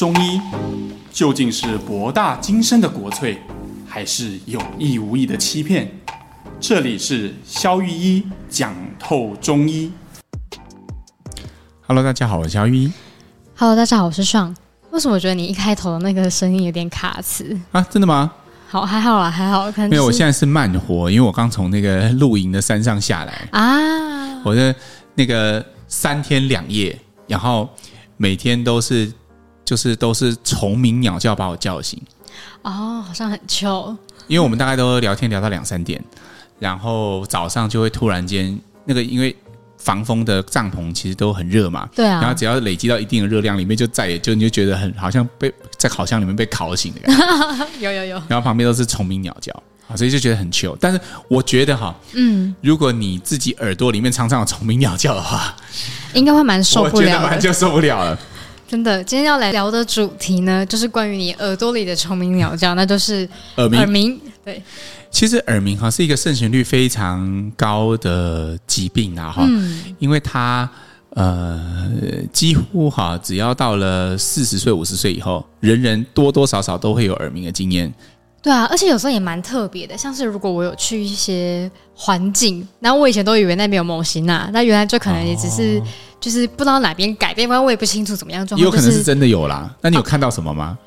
中医究竟是博大精深的国粹，还是有意无意的欺骗？这里是肖玉一讲透中医。Hello，大家好，我是肖玉一。Hello，大家好，我是爽。为什么我觉得你一开头的那个声音有点卡词啊？真的吗？好，还好啦，还好。可能没有，我现在是慢活，因为我刚从那个露营的山上下来啊。我的那个三天两夜，然后每天都是。就是都是虫鸣鸟叫把我叫醒，哦，好像很糗。因为我们大概都聊天聊到两三点，然后早上就会突然间那个，因为防风的帐篷其实都很热嘛，对啊，然后只要累积到一定的热量，里面就再也就你就觉得很好像被在烤箱里面被烤醒的感觉，有有有，然后旁边都是虫鸣鸟叫，所以就觉得很糗。但是我觉得哈，嗯，如果你自己耳朵里面常常有虫鸣鸟叫的话，应该会蛮受不了，我觉得蛮就受不了了。真的，今天要来聊的主题呢，就是关于你耳朵里的虫鸣鸟叫，那就是耳鸣。耳鸣，对，其实耳鸣哈是一个盛行率非常高的疾病啊哈，嗯，因为它呃几乎哈只要到了四十岁五十岁以后，人人多多少少都会有耳鸣的经验。对啊，而且有时候也蛮特别的，像是如果我有去一些环境，然后我以前都以为那边有猛禽啊，那原来就可能也只是、哦、就是不知道哪边改变，不然我也不清楚怎么样状况。有可能是真的有啦，那你有看到什么吗？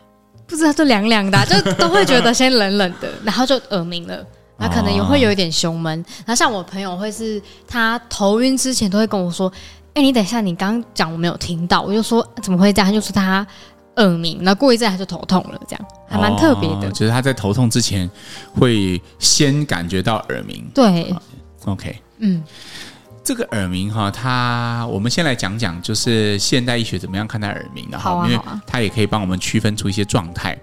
不知道，就凉凉的、啊，就都会觉得先冷冷的，然后就耳鸣了，那可能也会有一点胸闷。然后像我朋友会是他头晕之前都会跟我说：“哎，你等一下，你刚刚讲我没有听到。”我就说：“怎么会这样？”他就说他。耳鸣，那过一阵他就头痛了，这样还蛮特别的。就是他在头痛之前会先感觉到耳鸣。对，OK，嗯，这个耳鸣哈，它我们先来讲讲，就是现代医学怎么样看待耳鸣的哈，啊，因为它也可以帮我们区分出一些状态。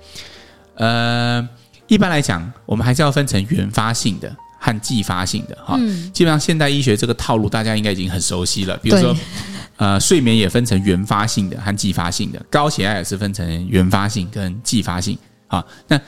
呃，一般来讲，我们还是要分成原发性的和继发性的哈。基本上现代医学这个套路大家应该已经很熟悉了，比如说。呃，睡眠也分成原发性的和继发性的，高血压也是分成原发性跟继发性。好，那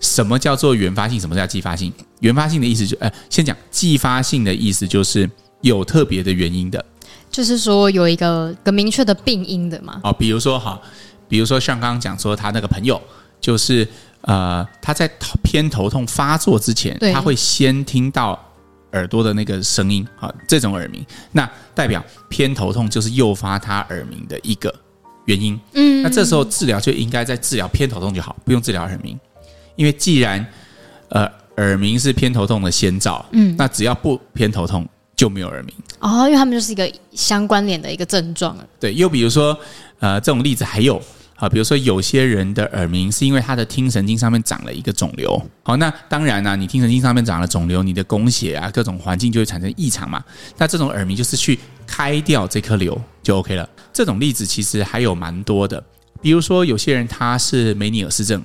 什么叫做原发性？什么叫继发性？原发性的意思就，呃，先讲继发性的意思，就是有特别的原因的，就是说有一个个明确的病因的嘛。哦，比如说哈，比如说像刚刚讲说他那个朋友，就是呃，他在偏头痛发作之前，他会先听到。耳朵的那个声音，啊，这种耳鸣，那代表偏头痛就是诱发他耳鸣的一个原因。嗯，那这时候治疗就应该在治疗偏头痛就好，不用治疗耳鸣，因为既然呃耳鸣是偏头痛的先兆，嗯，那只要不偏头痛就没有耳鸣。哦，因为他们就是一个相关联的一个症状。对，又比如说呃这种例子还有。好，比如说有些人的耳鸣是因为他的听神经上面长了一个肿瘤。好，那当然呢、啊，你听神经上面长了肿瘤，你的供血啊，各种环境就会产生异常嘛。那这种耳鸣就是去开掉这颗瘤就 OK 了。这种例子其实还有蛮多的，比如说有些人他是梅尼尔氏症，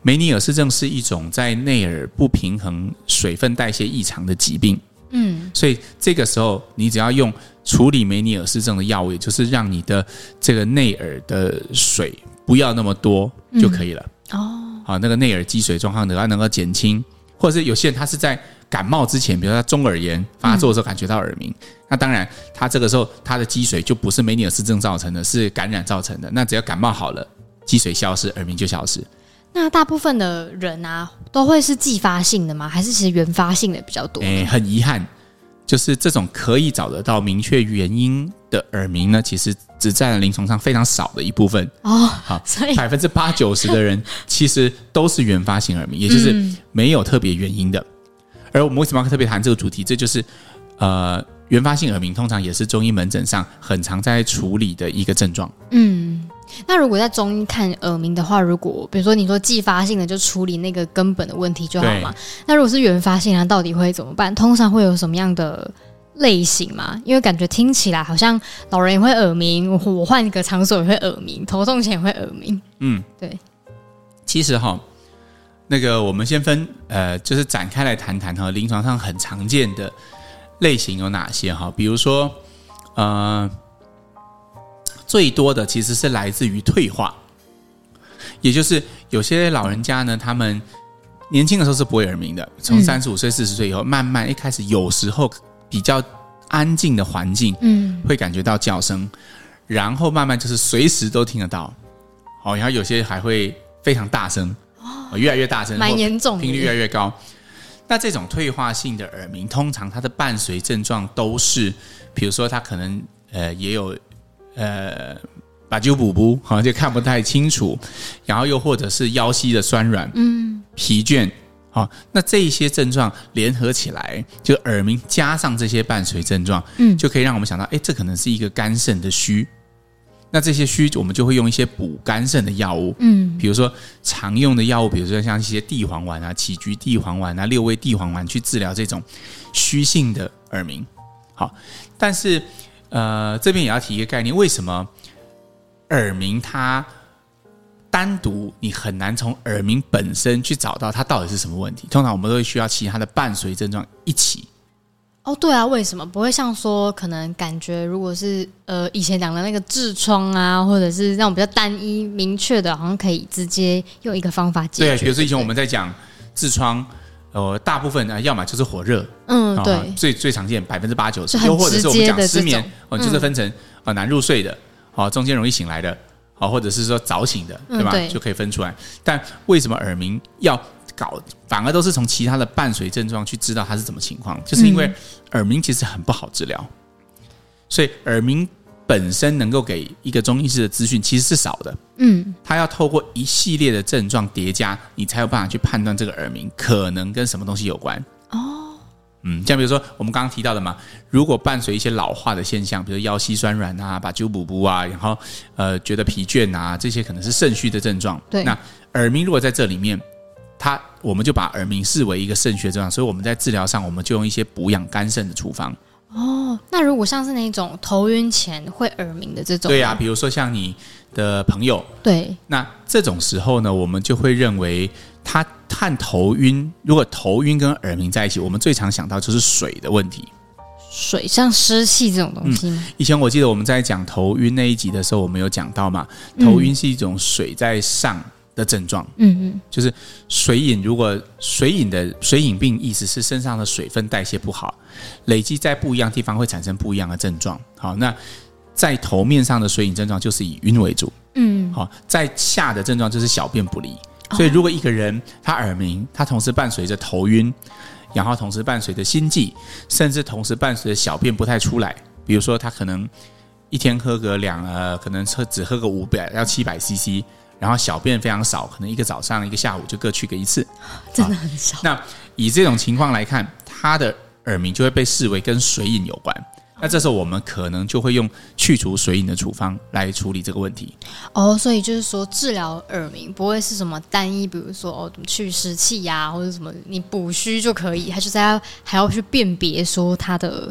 梅尼尔氏症是一种在内耳不平衡、水分代谢异常的疾病。嗯，所以这个时候你只要用。处理梅尼尔氏症的药物，也就是让你的这个内耳的水不要那么多就可以了。嗯、哦，好，那个内耳积水状况的它能够减轻，或者是有些人他是在感冒之前，比如说他中耳炎发作的时候感觉到耳鸣，嗯、那当然他这个时候他的积水就不是梅尼尔氏症造成的，是感染造成的。那只要感冒好了，积水消失，耳鸣就消失。那大部分的人啊，都会是继发性的吗？还是其实原发性的比较多？诶，很遗憾。就是这种可以找得到明确原因的耳鸣呢，其实只占了临床上非常少的一部分哦。好，百分之八九十的人其实都是原发性耳鸣，也就是没有特别原因的。而我们为什么要特别谈这个主题？这就是呃，原发性耳鸣通常也是中医门诊上很常在处理的一个症状。嗯。那如果在中医看耳鸣的话，如果比如说你说继发性的，就处理那个根本的问题就好嘛。那如果是原发性，它到底会怎么办？通常会有什么样的类型嘛？因为感觉听起来好像老人也会耳鸣，我换一个场所也会耳鸣，头痛前也会耳鸣。嗯，对。其实哈，那个我们先分呃，就是展开来谈谈哈，临床上很常见的类型有哪些哈？比如说呃。最多的其实是来自于退化，也就是有些老人家呢，他们年轻的时候是不会耳鸣的，从三十五岁、四十岁以后，慢慢一开始有时候比较安静的环境，嗯，会感觉到叫声，然后慢慢就是随时都听得到，哦，然后有些还会非常大声，哦，越来越大声，蛮严重，频率越来越高。那这种退化性的耳鸣，通常它的伴随症状都是，比如说它可能呃也有呃把酒补补，好像就看不太清楚，然后又或者是腰膝的酸软，嗯，疲倦，好，那这一些症状联合起来，就耳鸣加上这些伴随症状，嗯，就可以让我们想到，哎，这可能是一个肝肾的虚。那这些虚，我们就会用一些补肝肾的药物，嗯，比如说常用的药物，比如说像一些地黄丸啊、杞菊地黄丸啊、六味地黄丸去治疗这种虚性的耳鸣。好，但是呃，这边也要提一个概念，为什么耳鸣它单独你很难从耳鸣本身去找到它到底是什么问题？通常我们都会需要其他的伴随症状一起。哦，对啊，为什么不会像说可能感觉如果是呃以前讲的那个痔疮啊，或者是那种比较单一明确的，好像可以直接用一个方法解决？对，比如说以前我们在讲痔疮，呃，大部分啊，要么就是火热，嗯，对，最最常见百分之八九十，又或者是我们讲失眠，哦，就是分成啊难入睡的，好中间容易醒来的，好或者是说早醒的，对吧？就可以分出来。但为什么耳鸣要？搞反而都是从其他的伴随症状去知道它是怎么情况，就是因为耳鸣其实很不好治疗，所以耳鸣本身能够给一个中医师的资讯其实是少的。嗯，他要透过一系列的症状叠加，你才有办法去判断这个耳鸣可能跟什么东西有关。哦，嗯，像比如说我们刚刚提到的嘛，如果伴随一些老化的现象，比如腰膝酸软啊、把灸补补啊，然后呃觉得疲倦啊，这些可能是肾虚的症状。对，那耳鸣如果在这里面。它，我们就把耳鸣视为一个肾虚症状，所以我们在治疗上，我们就用一些补养肝肾的处方。哦，那如果像是那种头晕前会耳鸣的这种，对呀、啊，比如说像你的朋友，对，那这种时候呢，我们就会认为他和头晕，如果头晕跟耳鸣在一起，我们最常想到就是水的问题。水像湿气这种东西吗？嗯，以前我记得我们在讲头晕那一集的时候，我们有讲到嘛，头晕是一种水在上。嗯的症状，嗯嗯，就是水饮。如果水饮的水饮病，意思是身上的水分代谢不好，累积在不一样地方会产生不一样的症状。好，那在头面上的水饮症状就是以晕为主，嗯，好，在下的症状就是小便不利。所以，如果一个人他耳鸣，他同时伴随着头晕，然后同时伴随着心悸，甚至同时伴随着小便不太出来，比如说他可能一天喝个两呃，可能喝只喝个五百到七百 CC。然后小便非常少，可能一个早上一个下午就各去个一次，真的很少。那以这种情况来看，他的耳鸣就会被视为跟水饮有关。那这时候我们可能就会用去除水饮的处方来处理这个问题。哦，所以就是说治疗耳鸣不会是什么单一，比如说哦去湿气呀，或者什么你补虚就可以，还是在还要去辨别说它的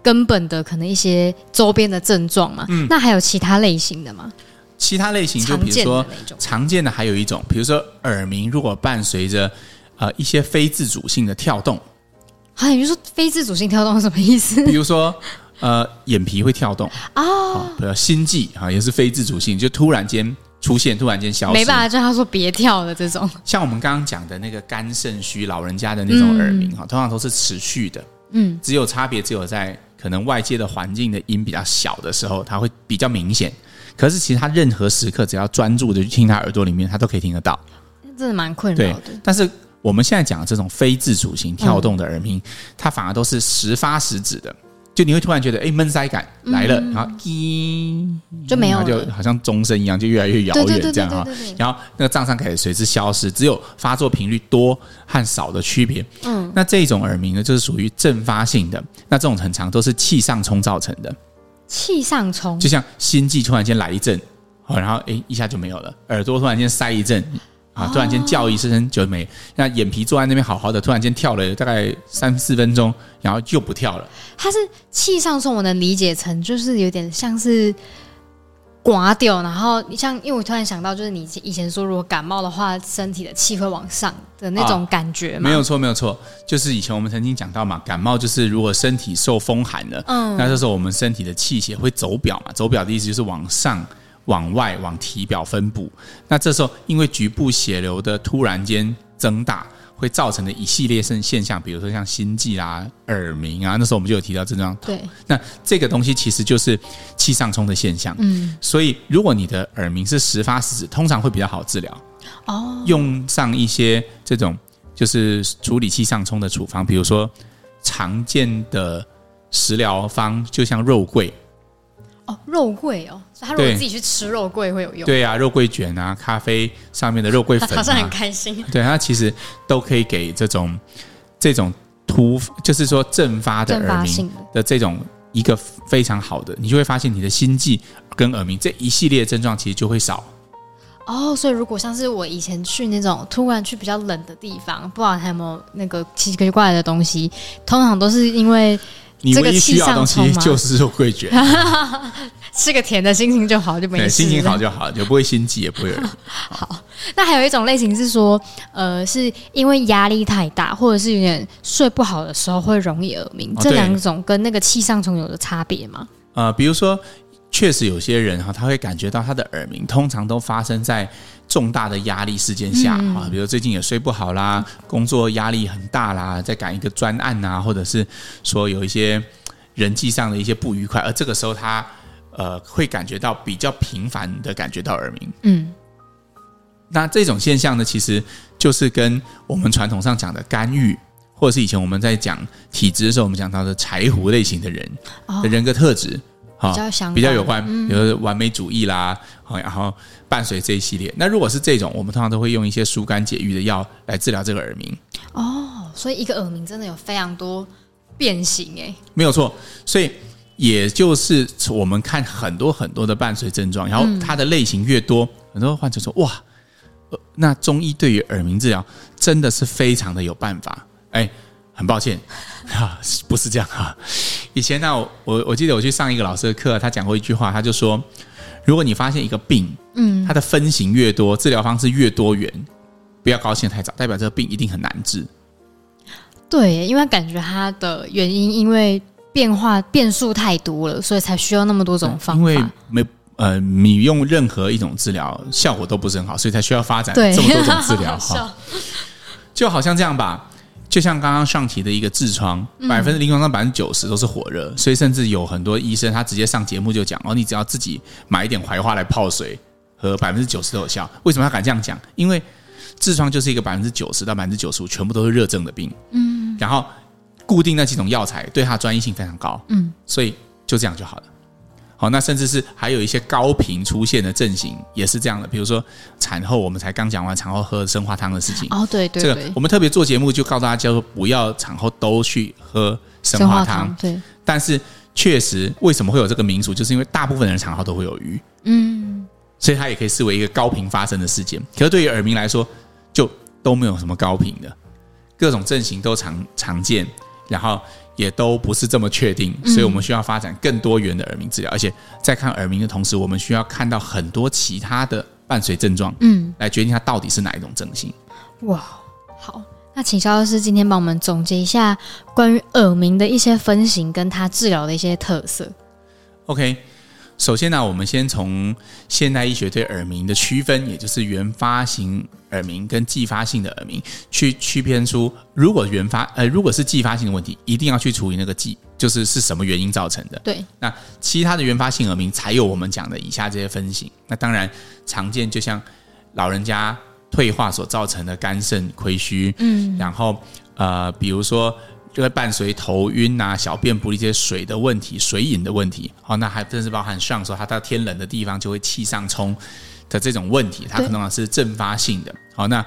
根本的可能一些周边的症状嘛？嗯，那还有其他类型的吗？其他类型就比如说常见的还有一种，比如说耳鸣，如果伴随着呃一些非自主性的跳动，啊，你说非自主性跳动是什么意思？比如说呃眼皮会跳动。啊，比如心悸啊，也是非自主性，就突然间出现，突然间消失，没办法叫他说别跳的这种。像我们刚刚讲的那个肝肾虚老人家的那种耳鸣哈，通常都是持续的，嗯，只有差别只有在可能外界的环境的音比较小的时候，它会比较明显。可是，其实他任何时刻只要专注的去听他耳朵里面，他都可以听得到。真的蛮困扰的。但是我们现在讲的这种非自主型跳动的耳鸣，它反而都是时发时止的。就你会突然觉得，哎，闷塞感来了，然后一就没有，就好像钟声一样，就越来越遥远这样哈。然后那个胀胀感也随之消失，只有发作频率多和少的区别。嗯，那这种耳鸣呢，就是属于阵发性的。那这种很长都是气上冲造成的。气上冲，就像心悸突然间来一阵，然后哎一下就没有了；耳朵突然间塞一阵，啊，突然间叫一声就没。那眼皮坐在那边好好的，突然间跳了大概三四分钟，然后就不跳了。它是气上冲，我能理解成就是有点像是。刮掉，然后你像，因为我突然想到，就是你以前说，如果感冒的话，身体的气会往上的那种感觉嘛。没有错，没有错，就是以前我们曾经讲到嘛，感冒就是如果身体受风寒了，嗯，那这时候我们身体的气血会走表嘛，走表的意思就是往上、往外、往体表分布。那这时候因为局部血流的突然间增大，会造成的一系列现现象，比如说像心悸啊、耳鸣啊，那时候我们就有提到症状。对，那这个东西其实就是气上冲的现象。嗯，所以如果你的耳鸣是时发时止，通常会比较好治疗。哦，用上一些这种就是处理气上冲的处方，比如说常见的食疗方，就像肉桂。哦，肉桂哦，所以他如果自己去吃肉桂会有用。对啊，肉桂卷啊，咖啡上面的肉桂粉，啊，好像很开心。对，它其实都可以给这种这种突，就是说阵发的耳鸣的这种一个非常好的，你就会发现你的心悸跟耳鸣这一系列症状其实就会少。哦，所以如果像是我以前去那种突然去比较冷的地方，不知道还有没有那个奇奇怪怪的东西，通常都是因为。你唯一需要的东西就是肉桂卷，吃个甜的，心情就好，就没事。心情好就好，就不会心悸，也不会有。好，好，那还有一种类型是说，呃，是因为压力太大，或者是有点睡不好的时候会容易耳鸣。哦、这两种跟那个气上冲有的差别吗？呃，比如说，确实有些人哈，他会感觉到他的耳鸣，通常都发生在。重大的压力事件下啊，嗯、比如最近也睡不好啦，工作压力很大啦，在赶一个专案啊，或者是说有一些人际上的一些不愉快，而这个时候他呃会感觉到比较频繁的感觉到耳鸣。嗯，那这种现象呢，其实就是跟我们传统上讲的干预，或者是以前我们在讲体质的时候，我们讲到的柴胡类型的人的人格特质。比较相比较有关，比如说完美主义啦，好，然后伴随这一系列。那如果是这种，我们通常都会用一些疏肝解郁的药来治疗这个耳鸣。哦，所以一个耳鸣真的有非常多变形诶。没有错，所以也就是我们看很多很多的伴随症状，然后它的类型越多，很多患者说哇，那中医对于耳鸣治疗真的是非常的有办法。哎。很抱歉，哈，不是这样哈。以前呢，我我记得我去上一个老师的课，他讲过一句话，他就说，如果你发现一个病，嗯，它的分型越多，治疗方式越多元，不要高兴太早，代表这个病一定很难治。对，因为感觉它的原因，因为变化变数太多了，所以才需要那么多种方法。因为没呃，你用任何一种治疗效果都不是很好，所以才需要发展这么多种治疗 哈。就好像这样吧。就像刚刚上提的一个痔疮，百分之临床上百分之九十都是火热，所以甚至有很多医生他直接上节目就讲哦，你只要自己买一点槐花来泡水，和百分之九十都有效。为什么他敢这样讲？因为痔疮就是一个百分之九十到百分之九十五全部都是热症的病，嗯，然后固定那几种药材对它专一性非常高，嗯，所以就这样就好了。好，那甚至是还有一些高频出现的症型也是这样的，比如说产后，我们才刚讲完产后喝生化汤的事情。哦，对对，对，这个我们特别做节目就告诉大家，说不要产后都去喝生化汤。对，但是确实，为什么会有这个民俗，就是因为大部分人产后都会有鱼，嗯，所以它也可以视为一个高频发生的事件。可是对于耳鸣来说，就都没有什么高频的，各种症型都常常见，然后。也都不是这么确定，所以我们需要发展更多元的耳鸣治疗，而且在看耳鸣的同时，我们需要看到很多其他的伴随症状，嗯，来决定它到底是哪一种症型。哇，好，那请肖老师今天帮我们总结一下关于耳鸣的一些分型，跟它治疗的一些特色。OK。首先呢，我们先从现代医学对耳鸣的区分，也就是原发型耳鸣跟继发性的耳鸣，去区分出，如果原发呃，如果是继发性的问题，一定要去处理那个继，就是是什么原因造成的。对，那其他的原发性耳鸣才有我们讲的以下这些分型。那当然常见，就像老人家退化所造成的肝肾亏虚，嗯，然后呃，比如说。就会伴随头晕啊、小便不利这些水的问题、水饮的问题。好，那还真是包含上说，他到天冷的地方就会气上冲的这种问题，它可能是阵发性的。好，那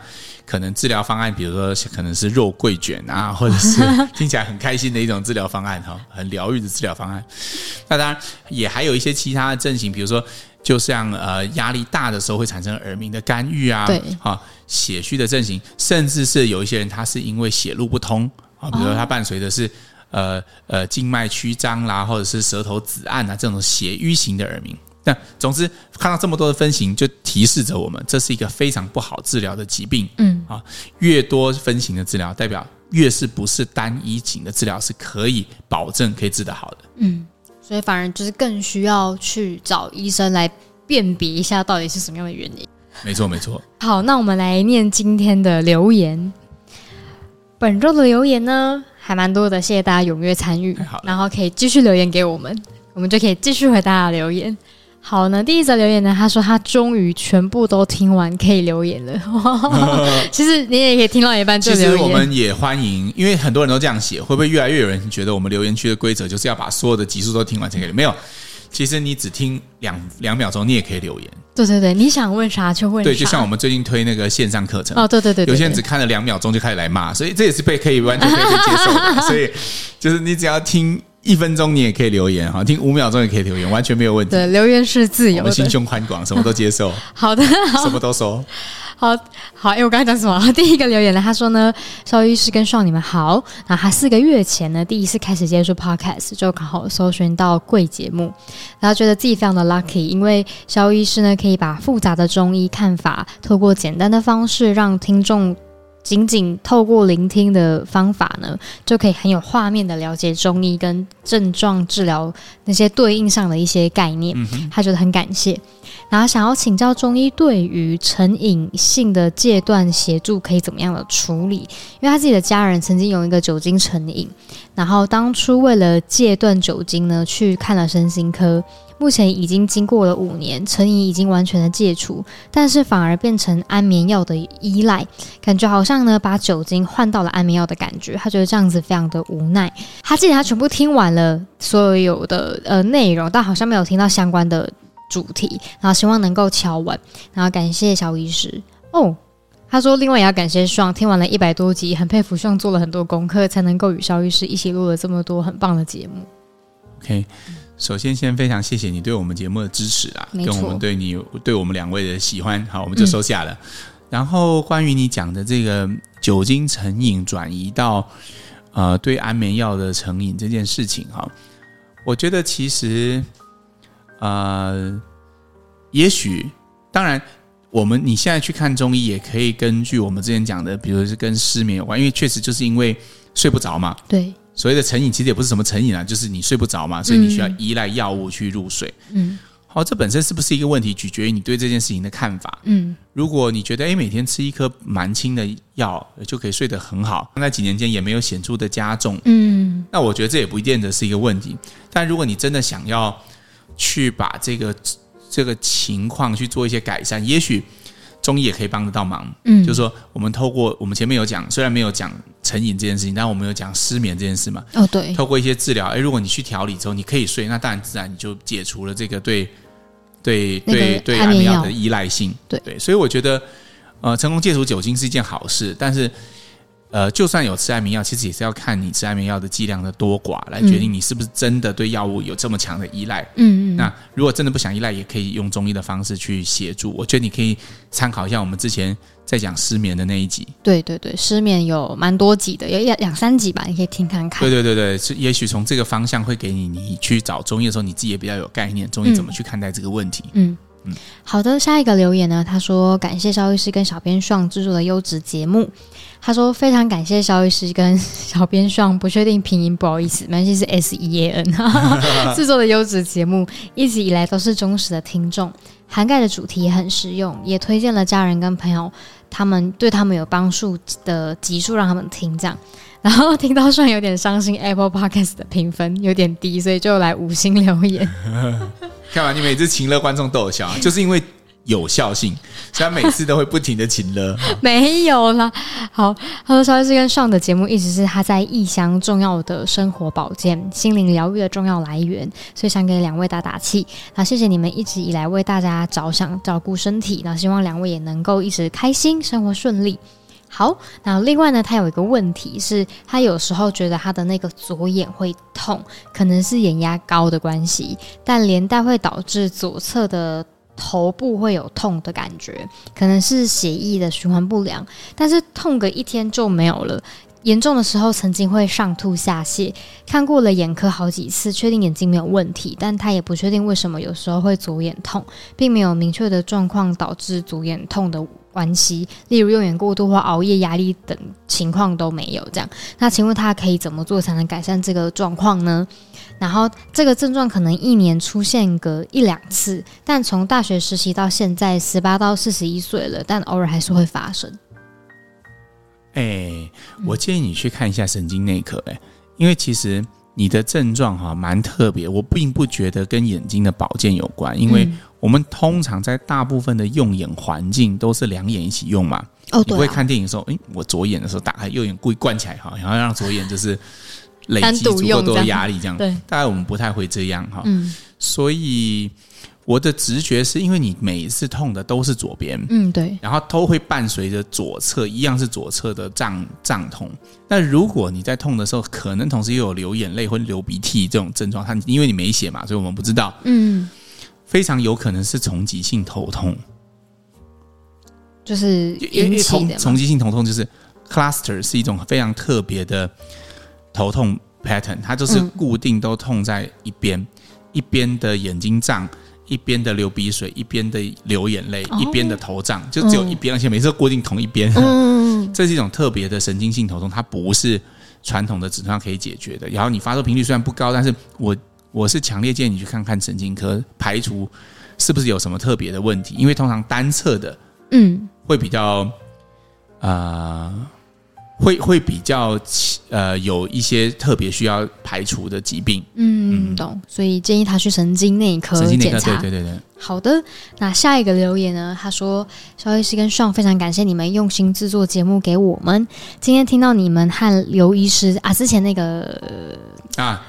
可能治疗方案，比如说可能是肉桂卷啊，或者是 听起来很开心的一种治疗方案哈，很疗愈的治疗方案。那当然也还有一些其他的症型，比如说就像呃压力大的时候会产生耳鸣的干预啊，对，好血虚的症型，甚至是有一些人他是因为血路不通。啊，比如说它伴随的是呃呃静脉曲张啦，或者是舌头紫暗啊这种血瘀型的耳鸣。那总之看到这么多的分型，就提示着我们这是一个非常不好治疗的疾病。嗯啊，越多分型的治疗，代表越是不是单一型的治疗是可以保证可以治得好的。嗯，所以反而就是更需要去找医生来辨别一下到底是什么样的原因。没错，没错。好，那我们来念今天的留言。本周的留言呢，还蛮多的，谢谢大家踊跃参与，然后可以继续留言给我们，我们就可以继续回大家留言。好呢，第一则留言呢，他说他终于全部都听完，可以留言了。其实你也可以听到一半就留言。其实我们也欢迎，因为很多人都这样写，会不会越来越有人觉得我们留言区的规则就是要把所有的集数都听完才可以？没有，其实你只听两两秒钟，你也可以留言。对对对，你想问啥就问啥。对，就像我们最近推那个线上课程哦，对对对，对，有些人只看了两秒钟就开始来骂，所以这也是被可以完全可以接受的。所以就是你只要听。一分钟你也可以留言哈，听五秒钟也可以留言，完全没有问题。对，留言是自由的，我们心胸宽广，什么都接受。好的，好什么都说。好好，哎、欸，我刚才讲什么？第一个留言呢，他说呢，肖医师跟少你们好。那他四个月前呢，第一次开始接触 podcast，就刚好搜寻到贵节目，然后觉得自己非常的 lucky，因为肖医师呢可以把复杂的中医看法，透过简单的方式让听众。仅仅透过聆听的方法呢，就可以很有画面的了解中医跟症状治疗那些对应上的一些概念。他觉得很感谢，然后想要请教中医对于成瘾性的戒断协助可以怎么样的处理？因为他自己的家人曾经有一个酒精成瘾，然后当初为了戒断酒精呢，去看了身心科。目前已经经过了五年，成瘾已经完全的戒除，但是反而变成安眠药的依赖，感觉好像呢把酒精换到了安眠药的感觉。他觉得这样子非常的无奈。他记得他全部听完了所有的呃内容，但好像没有听到相关的主题，然后希望能够敲完。然后感谢小医师哦，他说另外也要感谢爽，听完了一百多集，很佩服爽做了很多功课，才能够与肖医师一起录了这么多很棒的节目。OK。首先，先非常谢谢你对我们节目的支持啊，跟我们对你对我们两位的喜欢，好，我们就收下了。嗯、然后，关于你讲的这个酒精成瘾转移到呃对安眠药的成瘾这件事情，哈，我觉得其实呃，也许当然，我们你现在去看中医，也可以根据我们之前讲的，比如是跟失眠有关，因为确实就是因为睡不着嘛，对。所谓的成瘾其实也不是什么成瘾啊，就是你睡不着嘛，所以你需要依赖药物去入睡。嗯，好，这本身是不是一个问题，取决于你对这件事情的看法。嗯，如果你觉得诶，每天吃一颗蛮轻的药就可以睡得很好，那几年间也没有显著的加重，嗯，那我觉得这也不一定的是一个问题。但如果你真的想要去把这个这个情况去做一些改善，也许。中医也可以帮得到忙，嗯，就是说，我们透过我们前面有讲，虽然没有讲成瘾这件事情，但我们有讲失眠这件事嘛。哦，对，透过一些治疗，哎，如果你去调理之后，你可以睡，那当然自然你就解除了这个对对对对安眠药的依赖性。对对，所以我觉得，呃，成功戒除酒精是一件好事，但是。呃，就算有吃安眠药，其实也是要看你吃安眠药的剂量的多寡来决定你是不是真的对药物有这么强的依赖。嗯嗯。那如果真的不想依赖，也可以用中医的方式去协助。我觉得你可以参考一下我们之前在讲失眠的那一集。对对对，失眠有蛮多集的，有两两三集吧，你可以听看看。对对对对，是也许从这个方向会给你，你去找中医的时候，你自己也比较有概念，中医怎么去看待这个问题。嗯嗯。好的，下一个留言呢，他说感谢肖律师跟小编爽制作的优质节目。他说：“非常感谢肖律师跟 小编爽，不确定拼音，不好意思，没关系，是 S E A N 制作的优质节目，一直以来都是忠实的听众，涵盖的主题也很实用，也推荐了家人跟朋友，他们对他们有帮助的集数让他们听，这样。然后听到算有点伤心，Apple Podcast 的评分有点低，所以就来五星留言。看完你每次请了观众都有笑，就是因为。”有效性，所以他每次都会不停的请了。没有啦，好，他说萧医师跟上的节目一直是他在异乡重要的生活保健、心灵疗愈的重要来源，所以想给两位打打气。那谢谢你们一直以来为大家着想、照顾身体，那希望两位也能够一直开心、生活顺利。好，那另外呢，他有一个问题是，他有时候觉得他的那个左眼会痛，可能是眼压高的关系，但连带会导致左侧的。头部会有痛的感觉，可能是血液的循环不良，但是痛个一天就没有了。严重的时候曾经会上吐下泻，看过了眼科好几次，确定眼睛没有问题，但他也不确定为什么有时候会左眼痛，并没有明确的状况导致左眼痛的关系，例如用眼过度或熬夜、压力等情况都没有。这样，那请问他可以怎么做才能改善这个状况呢？然后这个症状可能一年出现个一两次，但从大学实习到现在，十八到四十一岁了，但偶尔还是会发生。哎，我建议你去看一下神经内科，哎，因为其实你的症状哈蛮特别，我并不觉得跟眼睛的保健有关，因为我们通常在大部分的用眼环境都是两眼一起用嘛。哦，对。你会看电影的时候，哎，我左眼的时候打开，右眼故意关起来哈，然后让左眼就是累积足够多的压力，这样。对。大概我们不太会这样哈。嗯。所以。我的直觉是因为你每一次痛的都是左边，嗯，对，然后都会伴随着左侧一样是左侧的胀胀痛。那如果你在痛的时候，可能同时又有流眼泪或流鼻涕这种症状，它因为你没写嘛，所以我们不知道，嗯，非常有可能是丛集性头痛，就是引起的丛集性头痛就是 cluster 是一种非常特别的头痛 pattern，它就是固定都痛在一边，嗯、一边的眼睛胀。一边的流鼻水，一边的流眼泪，哦、一边的头胀，就只有一边，而且每次都固定同一边。嗯，这是一种特别的神经性头痛，它不是传统的止痛药可以解决的。然后你发作频率虽然不高，但是我我是强烈建议你去看看神经科，排除是不是有什么特别的问题，因为通常单侧的，嗯，会比较啊。呃会会比较呃有一些特别需要排除的疾病，嗯，懂，所以建议他去神经内科检查。对对对对。好的，那下一个留言呢？他说：“肖医师跟 Sean 非常感谢你们用心制作节目给我们。今天听到你们和刘医师啊，之前那个啊，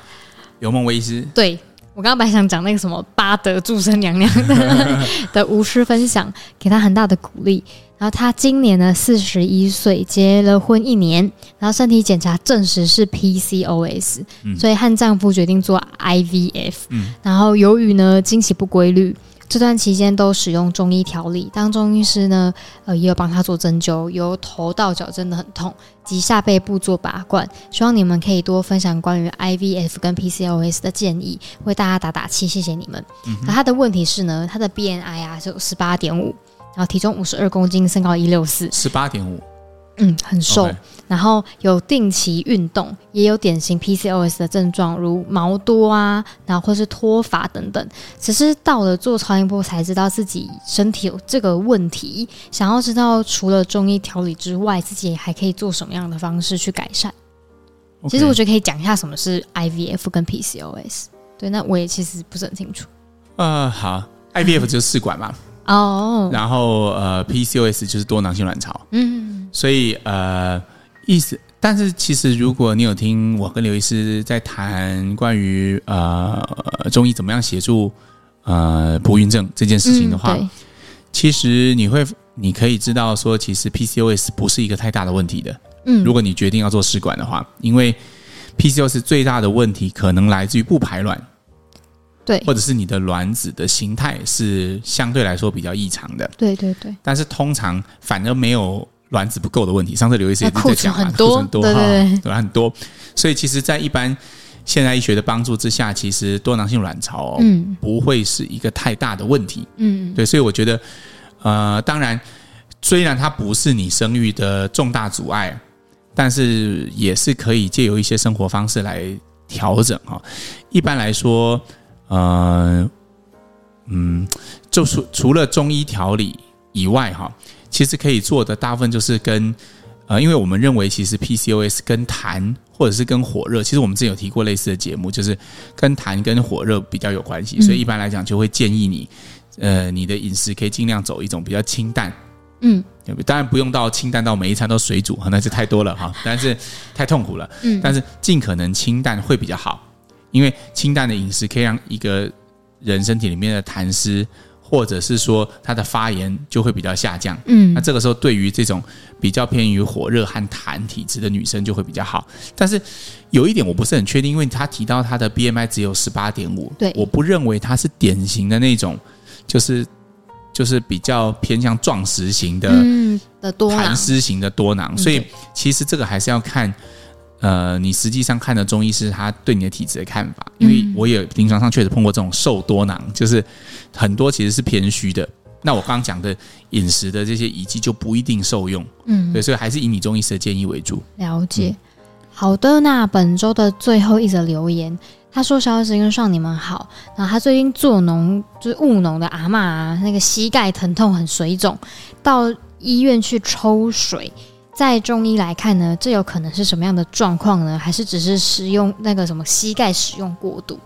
刘梦薇医师，对我刚刚本来想讲那个什么巴德祝生娘娘的 的无私分享，给他很大的鼓励。”然后他今年呢四十一岁，结了婚一年，然后身体检查证实是 PCOS，嗯，所以和丈夫决定做 IVF。嗯，然后由于呢经期不规律，这段期间都使用中医调理，当中医师呢呃也有帮他做针灸，由头到脚真的很痛，及下背部做拔罐。希望你们可以多分享关于 IVF 跟 PCOS 的建议，为大家打打气，谢谢你们。嗯，那他的问题是呢，他的 BMI 啊就十八点五。然后体重五十二公斤，身高一六四，十八点五，嗯，很瘦。Okay. 然后有定期运动，也有典型 PCOS 的症状，如毛多啊，然后或是脱发等等。只是到了做超音波才知道自己身体有这个问题，想要知道除了中医调理之外，自己还可以做什么样的方式去改善。Okay. 其实我觉得可以讲一下什么是 IVF 跟 PCOS。对，那我也其实不是很清楚。呃，好，IVF 就是试管嘛。哦，然后呃，PCOS 就是多囊性卵巢，嗯，所以呃，意思，但是其实如果你有听我跟刘医师在谈关于呃中医怎么样协助呃不孕症这件事情的话，嗯、其实你会你可以知道说，其实 PCOS 不是一个太大的问题的，嗯，如果你决定要做试管的话，因为 PCOS 最大的问题可能来自于不排卵。对，或者是你的卵子的形态是相对来说比较异常的。对对对。但是通常反而没有卵子不够的问题。上次刘医师也在讲了，库存很多，对对对，很多。所以其实，在一般现代医学的帮助之下，其实多囊性卵巢嗯不会是一个太大的问题。嗯，对。所以我觉得，呃，当然，虽然它不是你生育的重大阻碍，但是也是可以借由一些生活方式来调整哈。一般来说。呃，嗯，就除除了中医调理以外，哈，其实可以做的大部分就是跟呃，因为我们认为其实 PCOS 跟痰或者是跟火热，其实我们之前有提过类似的节目，就是跟痰跟火热比较有关系，所以一般来讲就会建议你，呃，你的饮食可以尽量走一种比较清淡，嗯，当然不用到清淡到每一餐都水煮，那就 太多了哈，但是太痛苦了，嗯，但是尽可能清淡会比较好。因为清淡的饮食可以让一个人身体里面的痰湿，或者是说他的发炎就会比较下降。嗯，那这个时候对于这种比较偏于火热和痰体质的女生就会比较好。但是有一点我不是很确定，因为她提到她的 BMI 只有十八点五，对，我不认为她是典型的那种，就是就是比较偏向壮实型的嗯的多痰湿型的多囊，所以其实这个还是要看。呃，你实际上看的中医是他对你的体质的看法，因为我也临床上确实碰过这种瘦多囊，就是很多其实是偏虚的。那我刚刚讲的饮食的这些仪器就不一定受用，嗯，对，所以还是以你中医师的建议为主。了解，好的。那本周的最后一则留言，他说：“萧医师跟上你们好。然后他最近做农，就是务农的阿嬷啊，那个膝盖疼痛很水肿，到医院去抽水。”在中医来看呢，这有可能是什么样的状况呢？还是只是使用那个什么膝盖使用过度？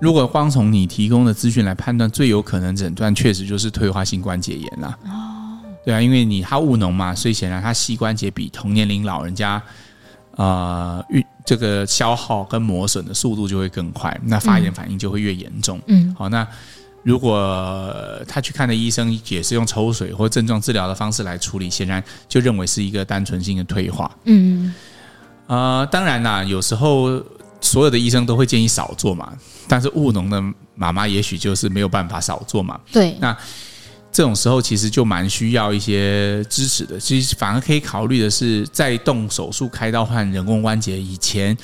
如果光从你提供的资讯来判断，最有可能诊断确实就是退化性关节炎啦。哦，对啊，因为你他务农嘛，所以显然他膝关节比同年龄老人家，呃，运这个消耗跟磨损的速度就会更快，那发炎反应就会越严重。嗯，好，那如果他去看的医生也是用抽水或症状治疗的方式来处理，显然就认为是一个单纯性的退化。嗯，呃，当然啦，有时候。所有的医生都会建议少做嘛，但是务农的妈妈也许就是没有办法少做嘛。对，那这种时候其实就蛮需要一些支持的。其实反而可以考虑的是，在动手术开刀换人工关节以前，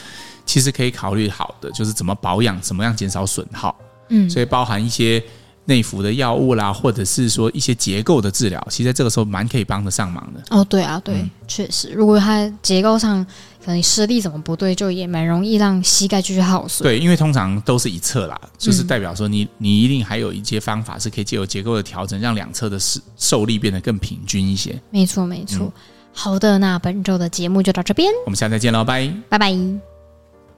其实可以考虑好的就是怎么保养，怎么样减少损耗。嗯，所以包含一些。内服的药物啦，或者是说一些结构的治疗，其实在这个时候蛮可以帮得上忙的。哦，对啊，对，嗯、确实，如果它结构上可能施力怎么不对，就也蛮容易让膝盖继续耗损。对，因为通常都是一侧啦，就是代表说你你一定还有一些方法是可以借由结构的调整，让两侧的受受力变得更平均一些。没错，没错。嗯、好的，那本周的节目就到这边，我们下次再见喽，拜拜拜。